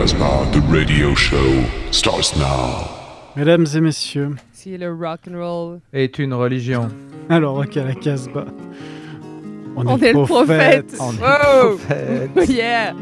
Casbah, the radio show starts now. Mesdames et messieurs, Si le rock and roll. est une religion. alors ok à la Casbah. On, On est le prophète. On est Wow. prophète. yeah.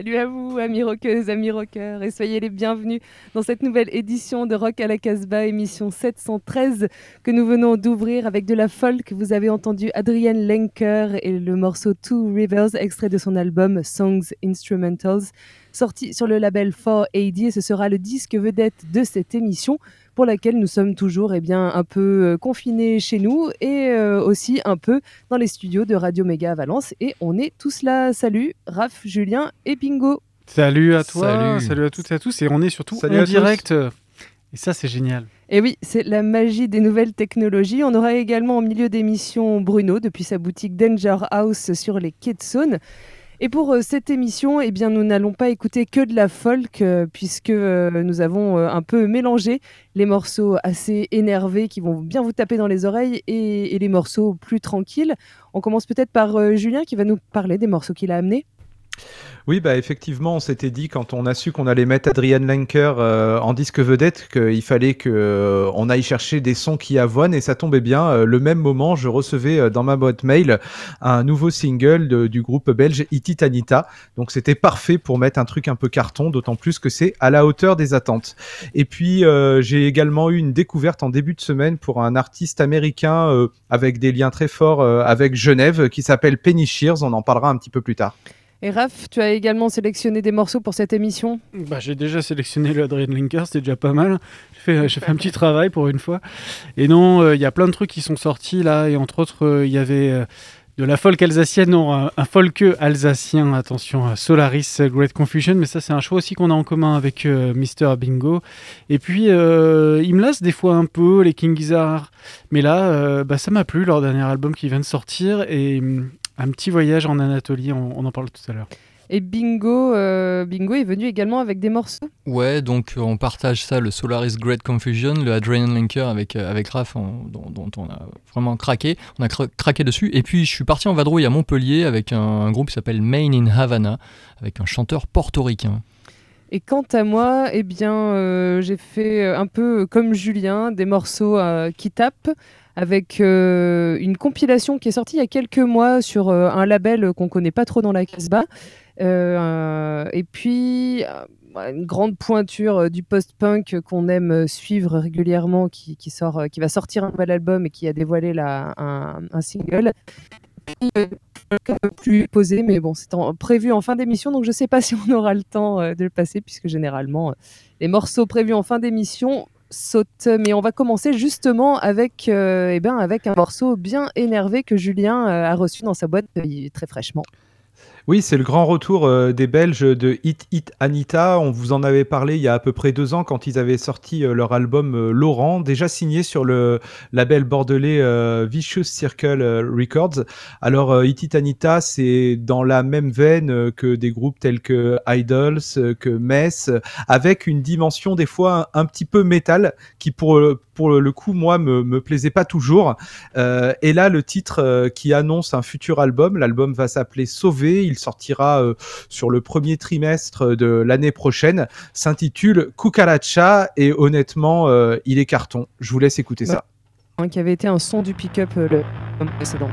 Salut à vous, amis rockeuses, amis rockeurs, et soyez les bienvenus dans cette nouvelle édition de Rock à la Casbah, émission 713, que nous venons d'ouvrir avec de la folk. Vous avez entendu Adrienne Lenker et le morceau Two Rivers, extrait de son album Songs Instrumentals, sorti sur le label 4AD, et ce sera le disque vedette de cette émission pour laquelle nous sommes toujours eh bien, un peu euh, confinés chez nous et euh, aussi un peu dans les studios de Radio Méga à Valence. Et on est tous là. Salut, Raph, Julien et Bingo. Salut à toi, salut. Salut. à toutes et à tous, et on est surtout Salut en tous. direct. Et ça c'est génial. Et oui, c'est la magie des nouvelles technologies. On aura également en milieu d'émission Bruno depuis sa boutique Danger House sur les quais de Saône. Et pour euh, cette émission, eh bien, nous n'allons pas écouter que de la folk, euh, puisque euh, nous avons un peu mélangé les morceaux assez énervés qui vont bien vous taper dans les oreilles et, les morceaux plus tranquilles. On commence peut-être par Julien qui va nous parler des morceaux qu'il a amenés. Oui, bah effectivement, on s'était dit quand on a su qu'on allait mettre Adrian Lenker euh, en disque vedette qu'il fallait que euh, on aille chercher des sons qui avoinent et ça tombait bien. Euh, le même moment, je recevais euh, dans ma boîte mail un nouveau single de- du groupe belge Ititanita. Donc c'était parfait pour mettre un truc un peu carton, d'autant plus que c'est à la hauteur des attentes. Et puis euh, j'ai également eu une découverte en début de semaine pour un artiste américain avec des liens très forts avec Genève qui s'appelle Penny Shears. On en parlera un petit peu plus tard. Et Raph, tu as également sélectionné des morceaux pour cette émission Bah, j'ai déjà sélectionné le Adrian Linker, c'était déjà pas mal. J'ai fait, j'ai fait un petit travail pour une fois. Et non, euh, il y a plein de trucs qui sont sortis là, et entre autres, euh, il y avait euh, de la folk alsacienne, non, un, folk alsacien, attention, Solaris Great Confusion, mais ça c'est un choix aussi qu'on a en commun avec Mister Bingo. Et puis, euh, me lasse des fois un peu, les King Gizzard, mais là, bah, ça m'a plu, leur dernier album qui vient de sortir, et hum, un petit voyage en Anatolie, on, on en parle tout à l'heure. Et Bingo, euh, Bingo est venu également avec des morceaux. Ouais, donc euh, on partage ça, le Solaris Great Confusion, le Adrian Linker avec, euh, avec Raph, on- dont, dont on a vraiment craqué. On a cra- craqué dessus. Et puis je suis parti en vadrouille à Montpellier avec un, un groupe qui s'appelle Main in Havana, avec un chanteur portoricain. Et quant à moi, eh bien, euh, j'ai fait un peu comme Julien, des morceaux euh, qui tapent, avec euh, une compilation qui est sortie il y a quelques mois sur euh, un label qu'on connaît pas trop dans la Casbah. Euh, et puis euh, une grande pointure euh, du post-punk qu'on aime euh, suivre régulièrement, qui, sort, euh, qui va sortir un nouvel album et qui a dévoilé là, un, un single. Euh, un peu plus posé, mais bon, c'est prévu en fin d'émission, donc je sais pas si on aura le temps euh, de le passer, puisque généralement, euh, les morceaux prévus en fin d'émission sautent. Mais on va commencer justement avec, euh, eh ben, avec un morceau bien énervé que Julien euh, a reçu dans sa boîte très fraîchement. Oui, c'est le grand retour euh, des Belges de Hit Hit Anita. On vous en avait parlé il y a à peu près deux ans quand ils avaient sorti euh, leur album euh, Laurent, déjà signé sur le label bordelais Vicious Circle Records. Alors Hit Hit Anita, c'est dans la même veine que des groupes tels que Idols, que Mess, avec une dimension des fois un, petit peu métal qui pour pour le coup moi me, me plaisait pas toujours. Euh, et là le titre euh, qui annonce un futur album, l'album va s'appeler Sauvé. Il sortira euh, sur le premier trimestre de l'année prochaine. S'intitule Cucaracha et honnêtement, il est carton. Je vous laisse écouter ça. qui avait été un son du pick-up le précédent.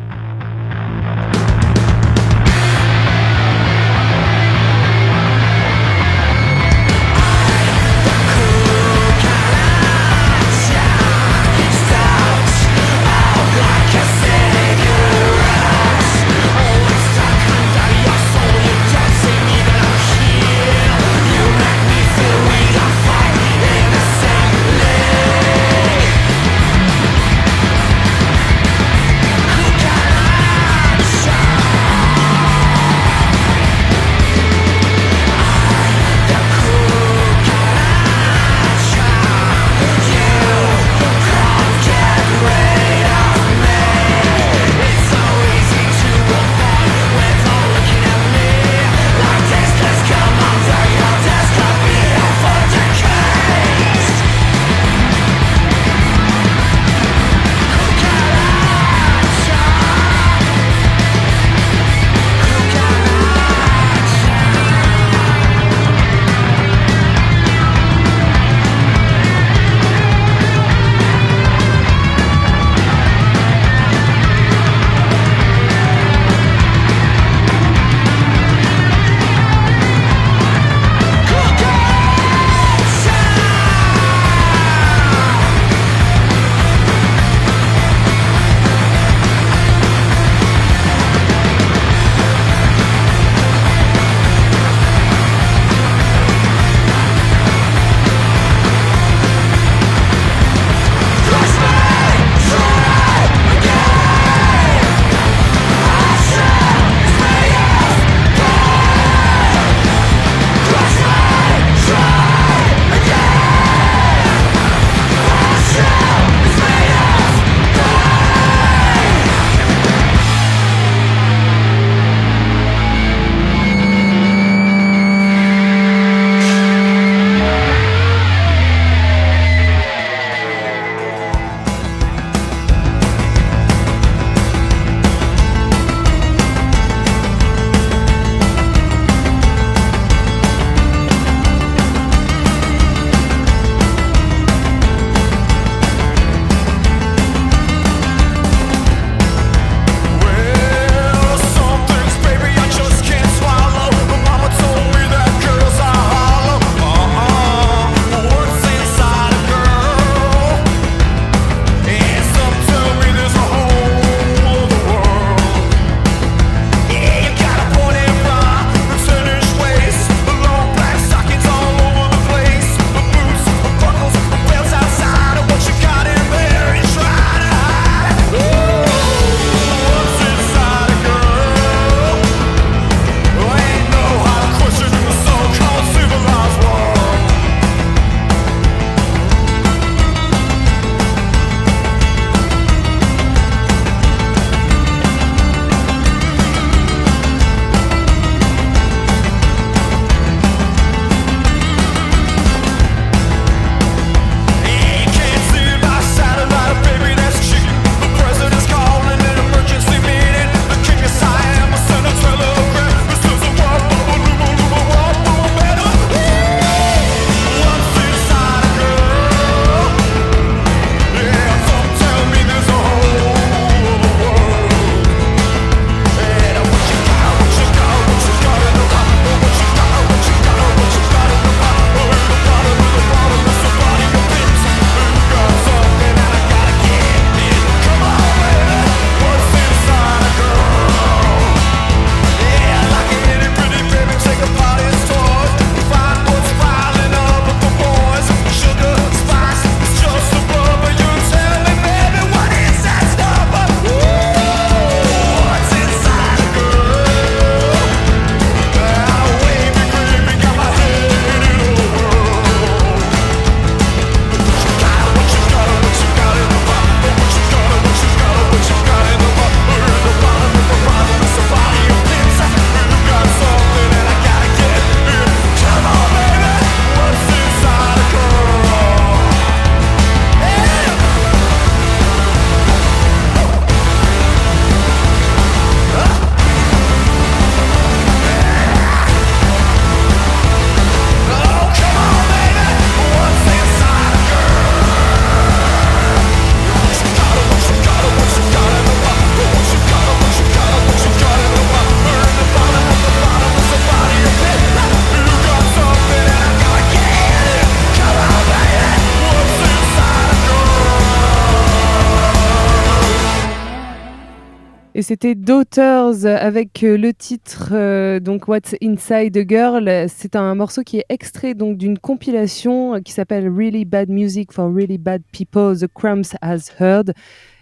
Et c'était Daughters avec euh, le titre euh, donc What's Inside a Girl. C'est un morceau qui est extrait donc d'une compilation euh, qui s'appelle Really Bad Music for Really Bad People. The Crumbs Has Heard.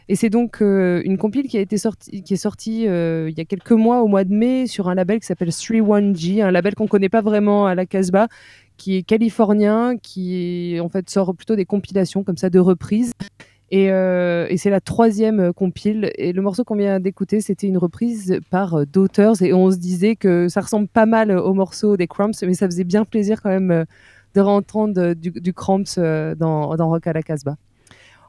Et c'est donc une compile qui a été sortie, qui est sortie il y a quelques mois, au mois de mai, sur un label qui s'appelle 31G, un label qu'on connaît pas vraiment à la Casbah, qui est californien, qui en fait sort plutôt des compilations comme ça de reprises. Et, euh, et c'est la troisième euh, compile. Et le morceau qu'on vient d'écouter, c'était une reprise par euh, Daughters. Et on se disait que ça ressemble pas mal au morceau des Cramps, mais ça faisait bien plaisir quand même de entendre euh, du, du Cramps dans, dans Rock à la Casbah.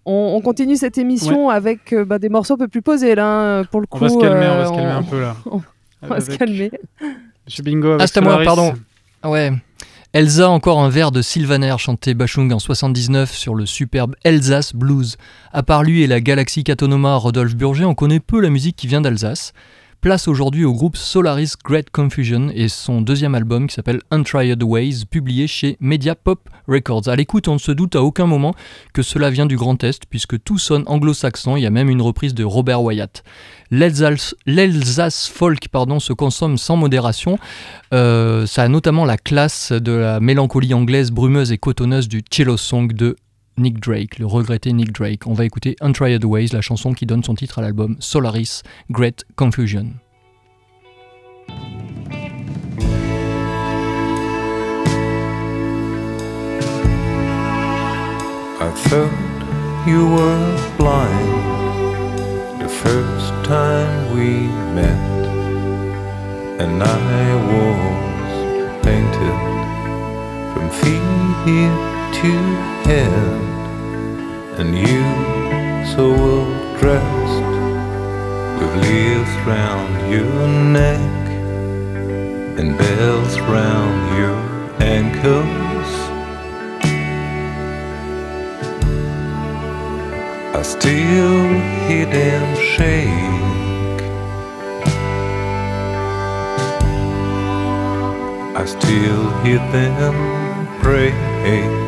On, on continue cette émission avec euh, bah, des morceaux un peu plus posés là, pour le coup. On va se calmer, on va se calmer on- un peu là. on va se calmer. Monsieur Bingo avec Ah, c'est à moi, pardon. Ah Ouais. Elsa, encore un vers de Sylvaner chanté Bachung en 79 sur le superbe Elsace Blues. À part lui et la galaxie Catonoma Rodolphe Burger, on connaît peu la musique qui vient d'Alsace. Place aujourd'hui au groupe Solaris Great Confusion et son deuxième album qui s'appelle Untried Ways, publié chez Media Pop Records. À l'écoute, on ne se doute à aucun moment que cela vient du Grand Est, puisque tout sonne anglo-saxon, il y a même une reprise de Robert Wyatt. L'Elsace l'Elsace folk pardon, se consomme sans modération, euh, ça a notamment la classe de la mélancolie anglaise brumeuse et cotonneuse du cello song de Nick Drake, le regretté Nick Drake. On va écouter Untried Ways, la chanson qui donne son titre à l'album Solaris Great Confusion. I thought you were blind the first time we met, and I was painted from to head, and you so well dressed with leaves round your neck and bells round your ankles. I still hear them shake. I still hear them break.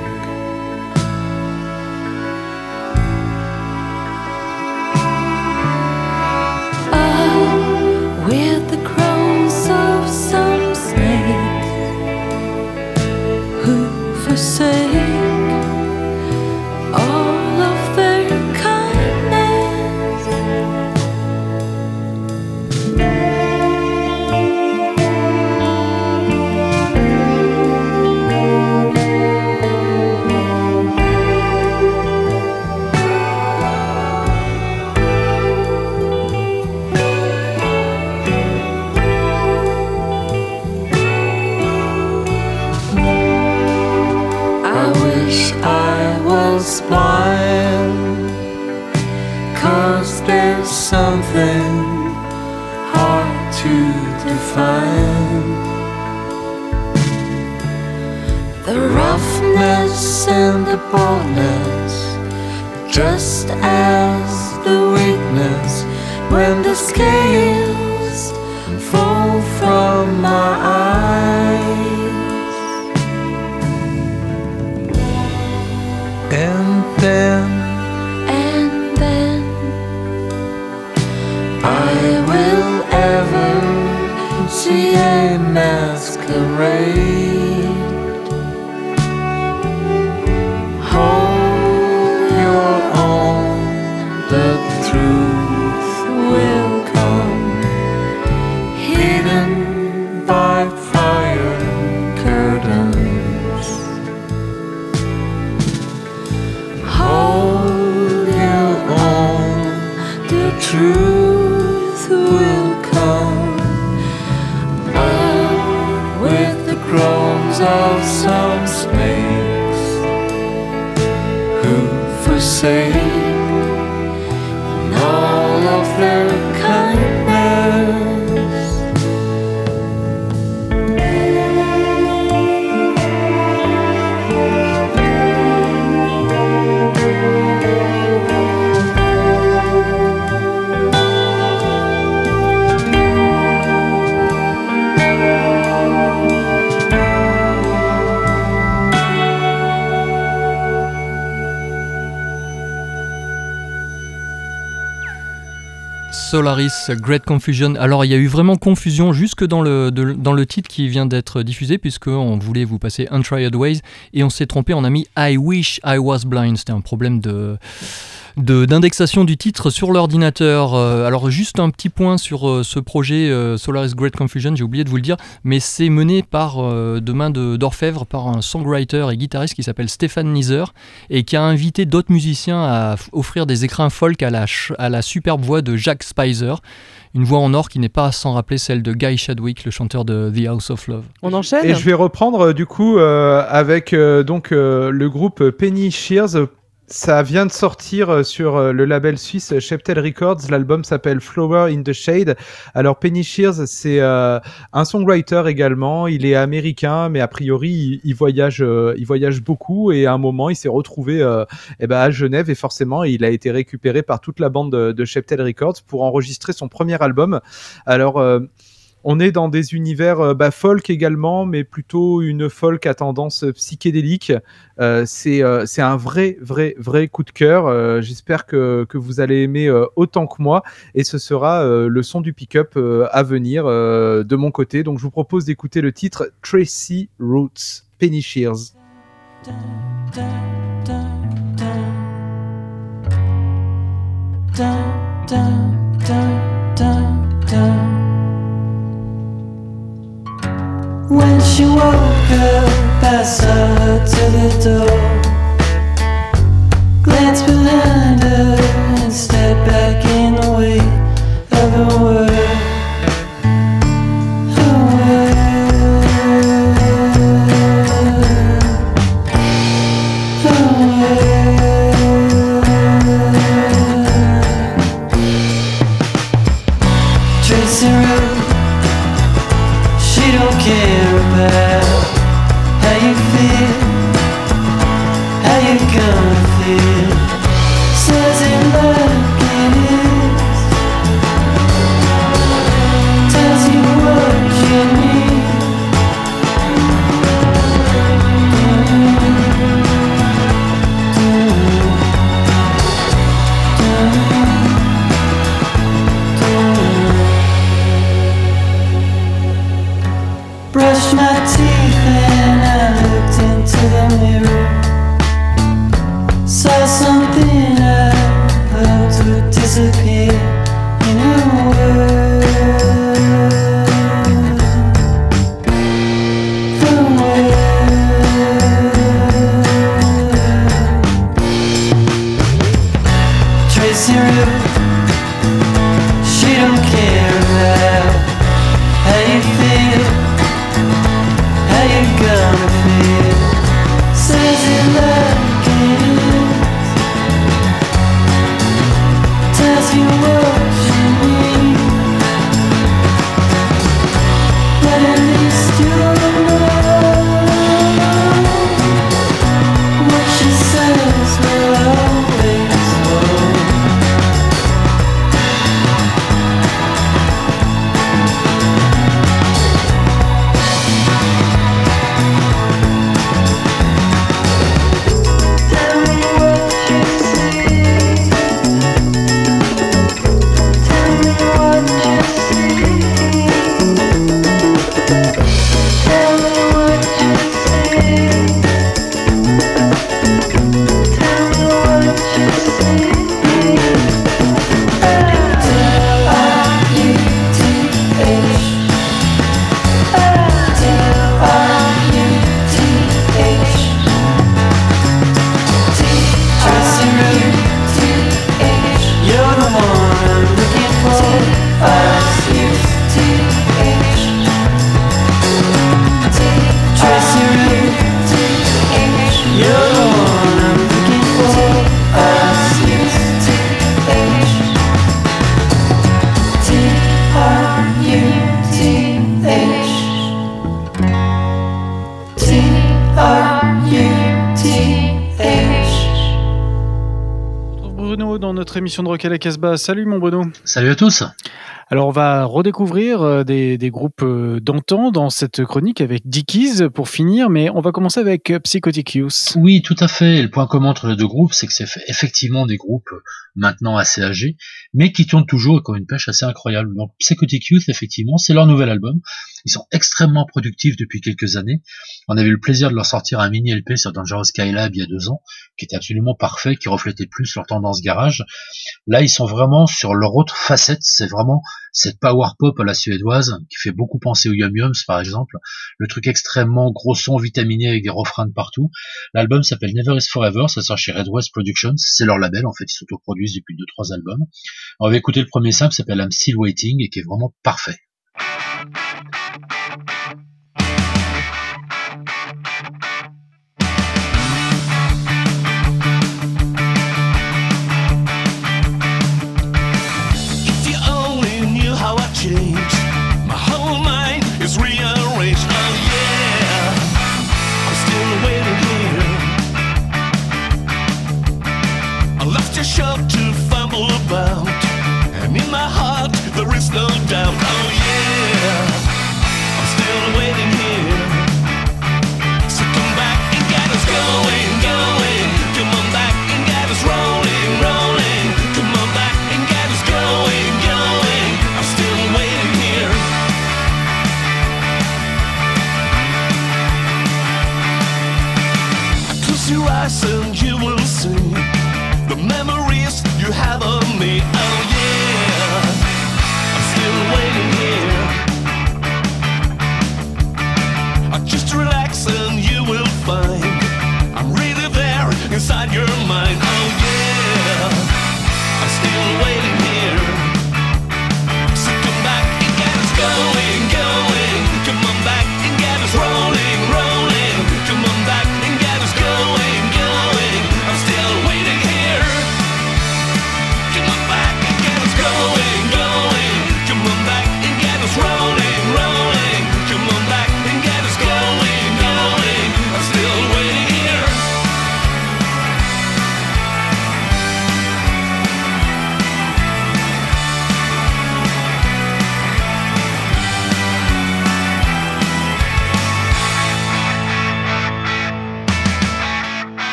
When the scales Solaris Great Confusion. Alors il y a eu vraiment confusion jusque dans le, dans le titre qui vient d'être diffusé puisqu'on voulait vous passer Untried Ways et on s'est trompé, on a mis I Wish I Was Blind. C'était un problème de- d'indexation du titre sur l'ordinateur. Euh, alors juste un petit point sur euh, ce projet euh, Solaris Great Confusion, j'ai oublié de vous le dire, mais c'est mené par euh, de main de- d'orfèvre par un songwriter et guitariste qui s'appelle Stéphane Nizer et qui a invité d'autres musiciens à f- offrir des écrins folk à la, ch- à la superbe voix de Jack Spicer. Une voix en or qui n'est pas sans rappeler celle de Guy Chadwick, le chanteur de The House of Love. On enchaîne Et je vais reprendre du coup euh, avec euh, donc euh, le groupe Penny Shears. Ça vient de sortir euh, sur euh, le label suisse Cheptel Records. L'album s'appelle Flower in the Shade. Alors Penny Shears, c'est euh, un songwriter également. Il est américain, mais a priori il, il voyage, euh, il voyage beaucoup. Et à un moment, il s'est retrouvé euh, eh ben, à Genève et forcément, il a été récupéré par toute la bande de, de Cheptel Records pour enregistrer son premier album. Alors euh, on est dans des univers euh, bah, folk également, mais plutôt une folk à tendance euh, psychédélique. Euh, c'est un vrai, vrai, vrai coup de cœur. J'espère que, que vous allez aimer autant que moi. Et ce sera le son du pick-up à venir de mon côté. Donc je vous propose d'écouter le titre Tracy Roots, Penny Shears. When she woke up, I saw her to the door. Glanced behind her and stepped back in the way of. Her world. Tracy Road she don't care how you feel, how you gonna feel. Says it like it is. Tells you what you. Émission de Rock à la Casbah. Salut mon Bruno. Salut à tous. Alors on va redécouvrir euh, des, des groupes euh, d'antan dans cette chronique avec Dickies pour finir, mais on va commencer avec euh, Psychotic Youth. Oui, tout à fait. Le point commun entre les deux groupes, c'est que c'est effectivement des groupes maintenant assez âgés, mais qui tournent toujours et qui ont une pêche assez incroyable. Donc Psychotic Youth, effectivement, c'est leur nouvel album. Ils sont extrêmement productifs depuis quelques années. On avait eu le plaisir de leur sortir un mini LP sur Dangerous Skylab il y a deux ans, qui était absolument parfait, qui reflétait plus leur tendance garage. Là, ils sont vraiment sur leur autre facette. C'est vraiment cette power pop à la suédoise, qui fait beaucoup penser aux Yum Yums, par exemple. Le truc extrêmement gros son, vitaminé avec des refrains de partout. L'album s'appelle Never Is Forever, ça sort chez Red West Productions, c'est leur label, en fait, ils s'autoproduisent depuis deux, trois albums. On va écouter le premier simple, s'appelle I'm Still Waiting, et qui est vraiment parfait.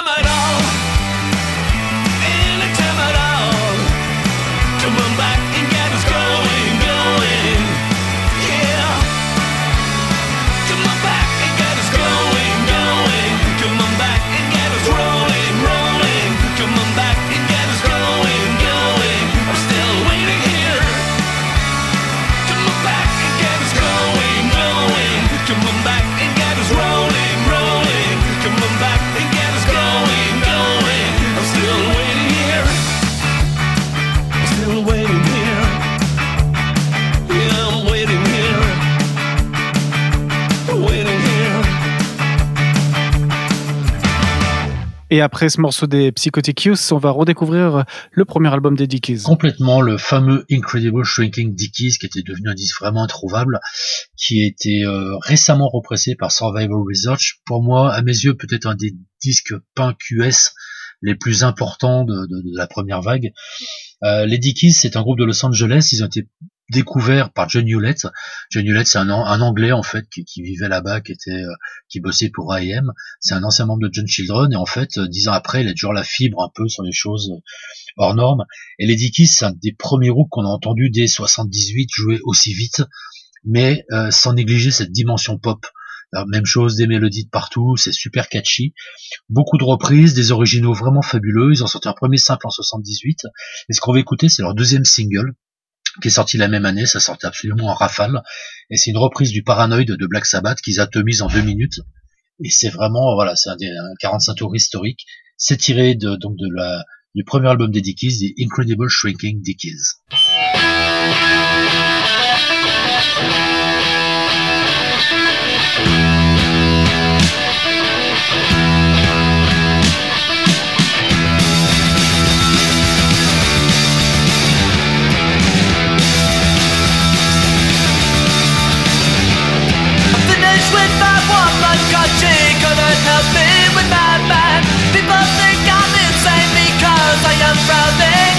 Anytime at all, Et après ce morceau des Psychotic Youth, on va redécouvrir le premier album des Dickies. complètement le fameux Incredible Shrinking Dickies qui était devenu un disque vraiment introuvable, qui a été euh, récemment repressé par Survival Research. Pour moi, à mes yeux, peut-être un des disques punk US les plus importants de la première vague. Euh, les Dickies, c'est un groupe de Los Angeles. Ils ont été découverts par John Hewlett. John Hewlett, c'est un, un Anglais en fait qui, qui vivait là-bas, qui était, euh, qui bossait pour A&M. C'est un ancien membre de John Children et en fait, euh, dix ans après, il a toujours la fibre un peu sur les choses euh, hors normes. Et les Dickies, c'est un des premiers groupes qu'on a entendu dès 78 jouer aussi vite, mais euh, sans négliger cette dimension pop. Même chose, des mélodies de partout, c'est super catchy. Beaucoup de reprises, des originaux vraiment fabuleux. Ils ont sorti un premier simple en 78. Et ce qu'on va écouter, c'est leur deuxième single, qui est sorti la même année. Ça sortait absolument en rafale. Et c'est une reprise du Paranoid de Black Sabbath qu'ils atomisent en deux minutes. Et c'est vraiment, voilà, c'est un, des- un 45 tours historique. C'est tiré de, donc de la, du premier album des Dickies, The Incredible Shrinking Dickies. She couldn't help me with my man. People think I'm insane because I am frowning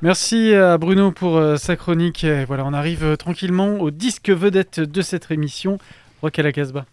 Merci à Bruno pour euh, sa chronique. Voilà, on arrive euh, tranquillement au disque vedette de cette émission, Rock à la Casbah.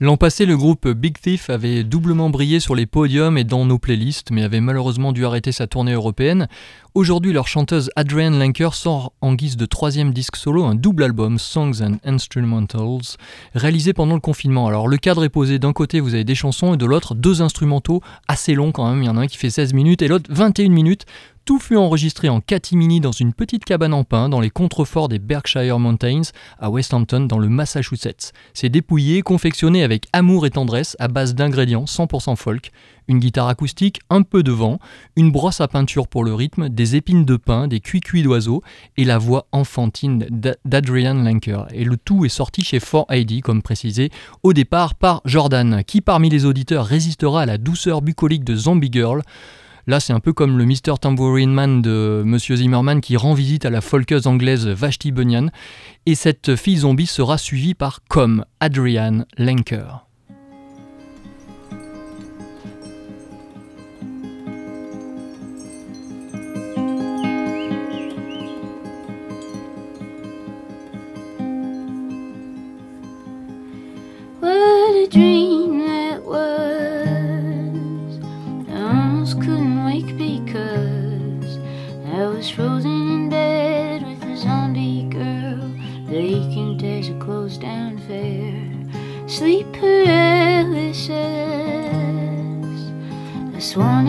L'an passé, le groupe Big Thief avait doublement brillé sur les podiums et dans nos playlists, mais avait malheureusement dû arrêter sa tournée européenne. Aujourd'hui, leur chanteuse Adrienne Lenker sort en guise de troisième disque solo un double album, Songs and Instrumentals, réalisé pendant le confinement. Alors le cadre est posé, d'un côté vous avez des chansons et de l'autre deux instrumentaux assez longs quand même, il y en a un qui fait 16 minutes et l'autre 21 minutes. Tout fut enregistré en catimini dans une petite cabane en pin dans les contreforts des Berkshire Mountains à Westhampton dans le Massachusetts. C'est dépouillé, confectionné avec amour et tendresse à base d'ingrédients 100% folk, une guitare acoustique, un peu de vent, une brosse à peinture pour le rythme, des épines de pin, des cuicuis d'oiseaux et la voix enfantine d'A- d'Adrian Lenker. Et le tout est sorti chez 4AD, comme précisé au départ par Jordan, qui parmi les auditeurs résistera à la douceur bucolique de Zombie Girl. Là, c'est un peu comme le Mr. Tambourine Man de Monsieur Zimmerman qui rend visite à la folkeuse anglaise Vashti Bunyan. Et cette fille zombie sera suivie par Comme Adrian Lenker. I was frozen in bed with a zombie girl. Vacant as a closed down fair. Sleep paralysis. I sworn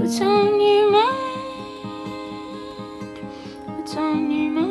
What's on your mind? What's on your mind?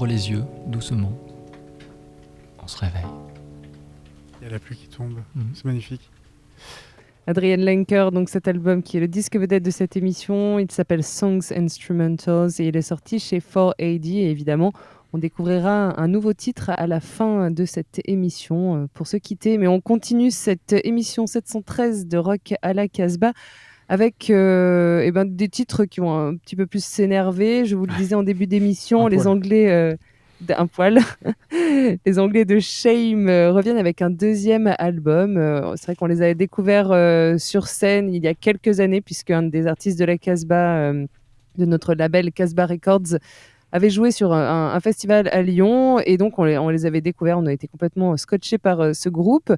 Ouvre les yeux doucement. On se réveille. Il y a la pluie qui tombe. Mhm. C'est magnifique. Adrienne Lenker, donc cet album qui est le disque vedette de cette émission, il s'appelle Songs Instrumentals et il est sorti chez 4AD et évidemment on découvrira un nouveau titre à la fin de cette émission euh, pour se quitter. Mais on continue cette émission 713 de Rock à la Casbah avec euh, eh ben, des titres qui vont un petit peu plus s'énerver. Je vous le disais en début d'émission, les poil. Anglais euh, d'un poil. les Anglais de Shame euh, reviennent avec un deuxième album. C'est vrai qu'on les avait découverts sur scène il y a quelques années, puisque un des artistes de la Casbah, de notre label Casbah Records, avait joué sur un, festival à Lyon. Et donc, on les, avait découverts. On a été complètement scotchés par euh, ce groupe.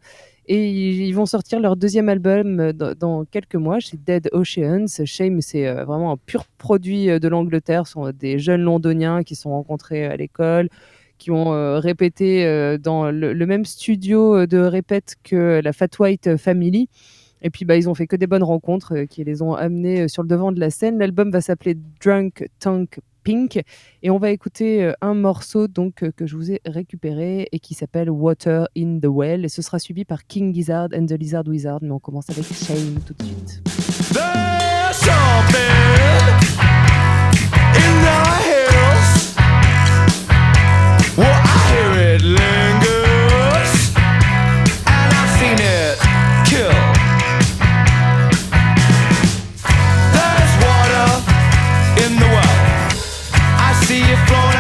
Et ils, vont sortir leur deuxième album euh, dans, quelques mois chez Dead Oceans. Shame, c'est euh, vraiment un pur produit euh, de l'Angleterre. Ce sont des jeunes londoniens qui se sont rencontrés à l'école, qui ont euh, répété euh, dans le, même studio euh, de répète que la Fat White Family. Et puis, bah, ils ont fait que des bonnes rencontres euh, qui les ont amenés euh, sur le devant de la scène. L'album va s'appeler Drunk Tank Pink. Et on va écouter euh, un morceau donc, euh, que je vous ai récupéré et qui s'appelle Water in the Well. Et ce sera suivi par King Gizzard and the Lizard Wizard. Mais on commence avec Shame tout de suite. See it flowing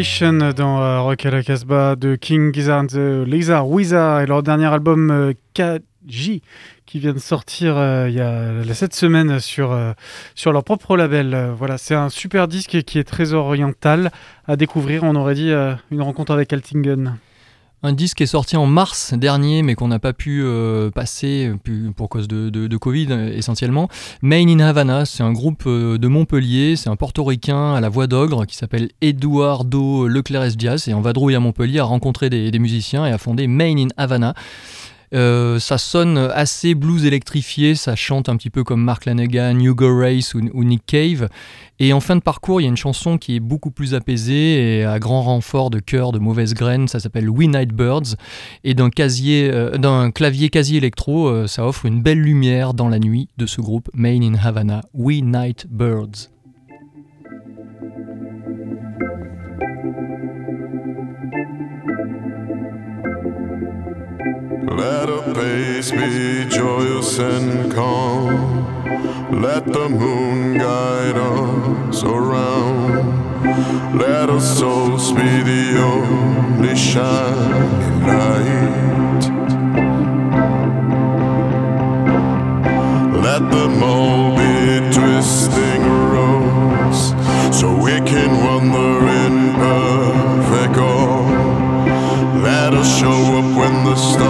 Dans euh, Rock à la Casbah de King Gizzard the Lizard Wizard et leur dernier album euh, KJ qui vient de sortir euh, il y a cette semaine sur, euh, sur leur propre label. Euh, voilà, c'est un super disque qui est très oriental à découvrir. On aurait dit euh, une rencontre avec Altingen. Un disque est sorti en mars dernier, mais qu'on n'a pas pu euh, passer euh, pour cause de, Covid euh, essentiellement. Main in Havana, c'est un groupe de Montpellier, c'est un portoricain à la voix d'ogre qui s'appelle Eduardo Leclerc Diaz et en vadrouille à Montpellier a rencontré des, des musiciens et a fondé Main in Havana. Euh, ça sonne assez blues électrifié, ça chante un petit peu comme Mark Lanegan, Hugo Race ou, Nick Cave. Et en fin de parcours, il y a une chanson qui est beaucoup plus apaisée et à grand renfort de chœur de mauvaise graine, ça s'appelle We Night Birds. Et d'un euh, clavier quasi électro, euh, ça offre une belle lumière dans la nuit de ce groupe Main in Havana, We Night Birds. Let her pace be joyous and calm. Let the moon guide us around. Let our souls be the only shining light. Let the all be twisting roads so we can wander in perfect awe. Let us show up when the stars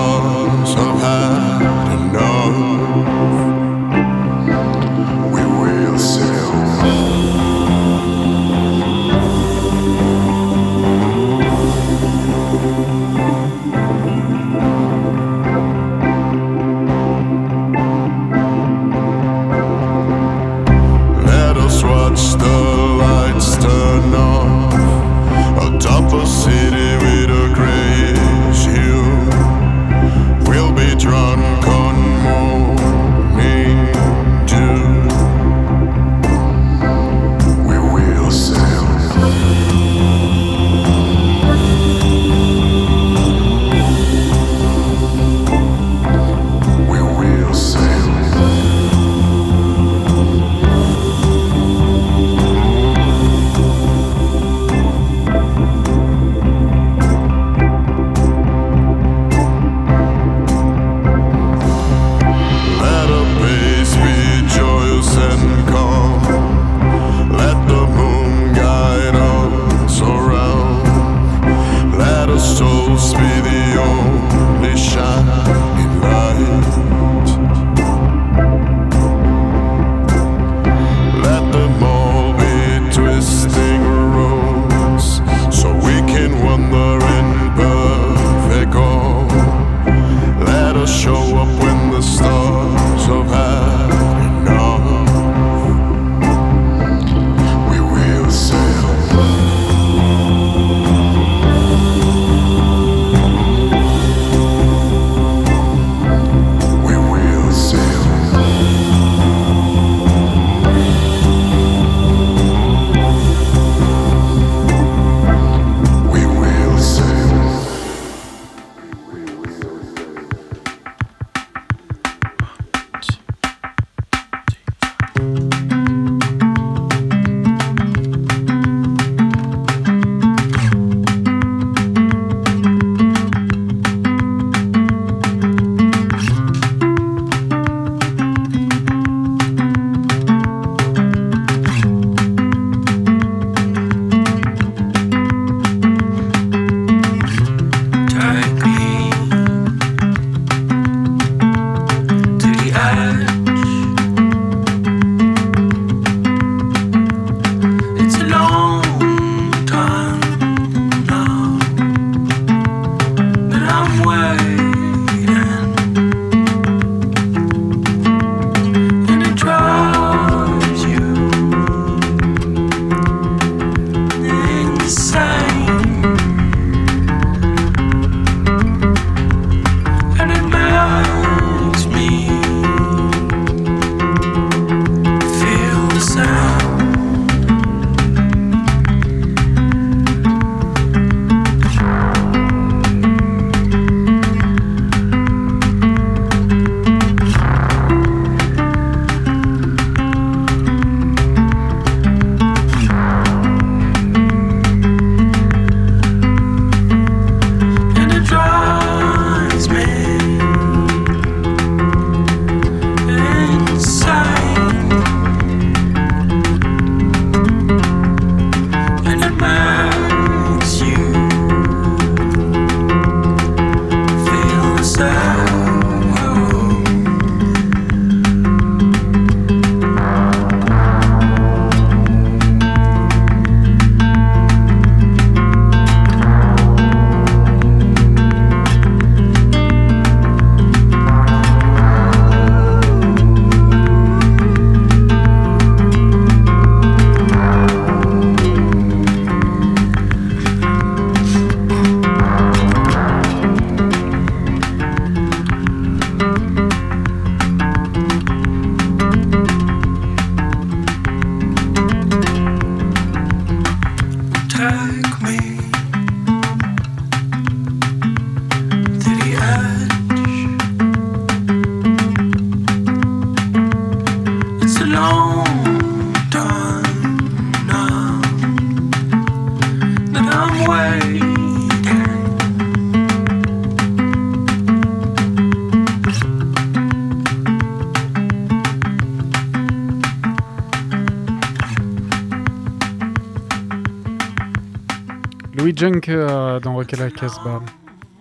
Junker dans Rock à la Casbah.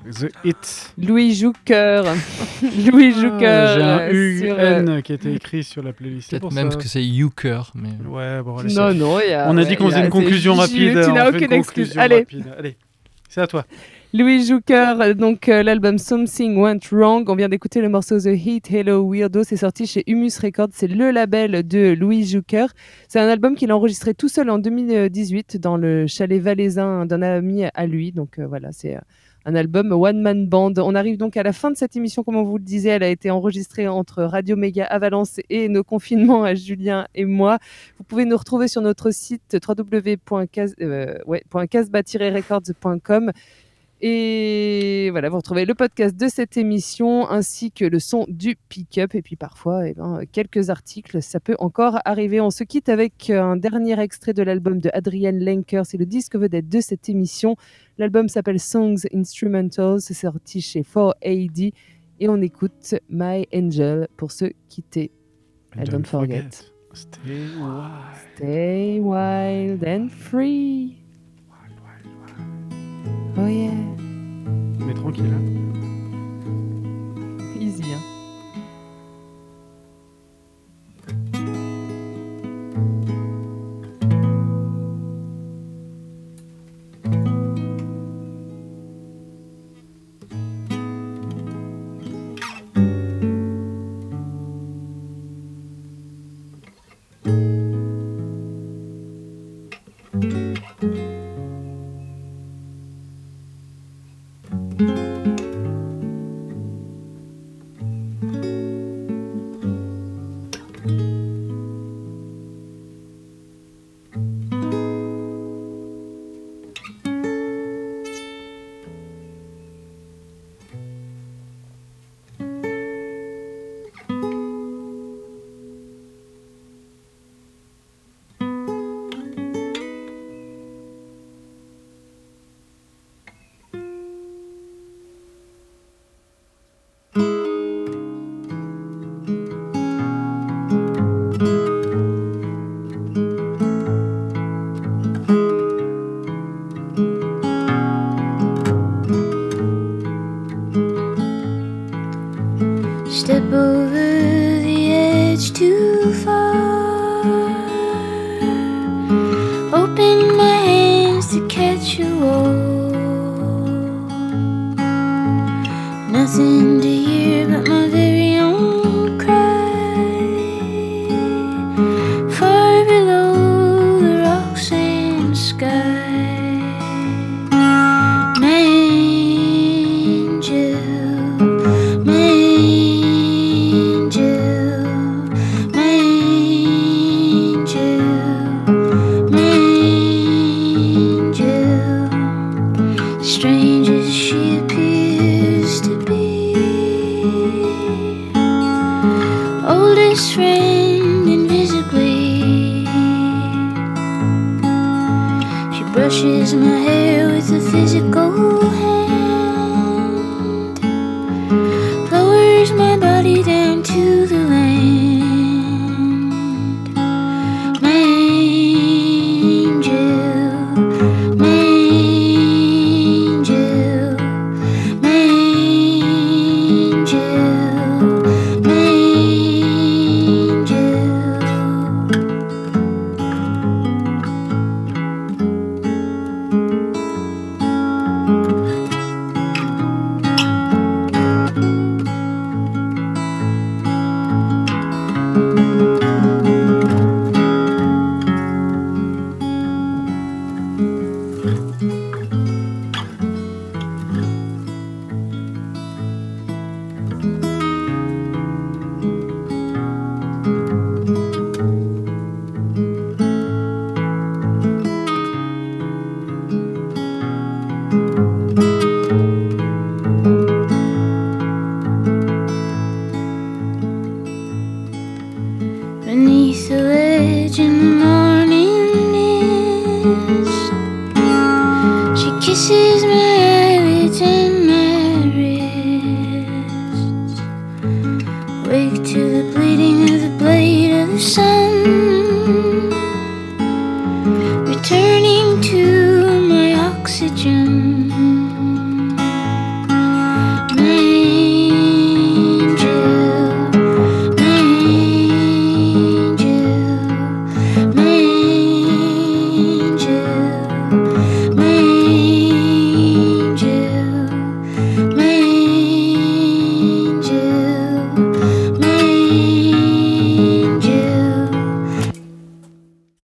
The Hit. Louis Jouker. Louis Jouker. Ah, J'ai un euh, sur, euh, UN qui a été écrit sur la playlist. Peut-être même ça. que c'est Euchre, mais. Ouais, bon, allez, Non, non, il y a- On a ouais, dit qu'on faisait une conclusion rapide. tu on n'as aucune excuse. Allez, c'est à toi. Louis Jouker, donc euh, l'album Something Went Wrong. On vient d'écouter le morceau The Heat Hello Weirdo. C'est sorti chez Humus Records. C'est le label de Louis Jouker. C'est un album qu'il a enregistré tout seul en 2018 dans le chalet valaisin d'un ami à lui. Donc euh, voilà, c'est euh, un album One Man Band. On arrive donc à la fin de cette émission, comme on vous le disait. Elle a été enregistrée entre Radio Méga à Valence et nos confinements à Julien et moi. Vous pouvez nous retrouver sur notre site www.casba-records.com. Et voilà, vous retrouvez le podcast de cette émission ainsi que le son du pick-up. Et puis parfois, eh ben, quelques articles, ça peut encore arriver. On se quitte avec un dernier extrait de l'album de Adrienne Lenker. C'est le disque vedette de cette émission. L'album s'appelle Songs Instrumentals. C'est sorti chez 4AD. Et on écoute My Angel pour se quitter. I don't, forget. Stay wild. Stay wild and free. Oh yeah. Mais tranquille. hein.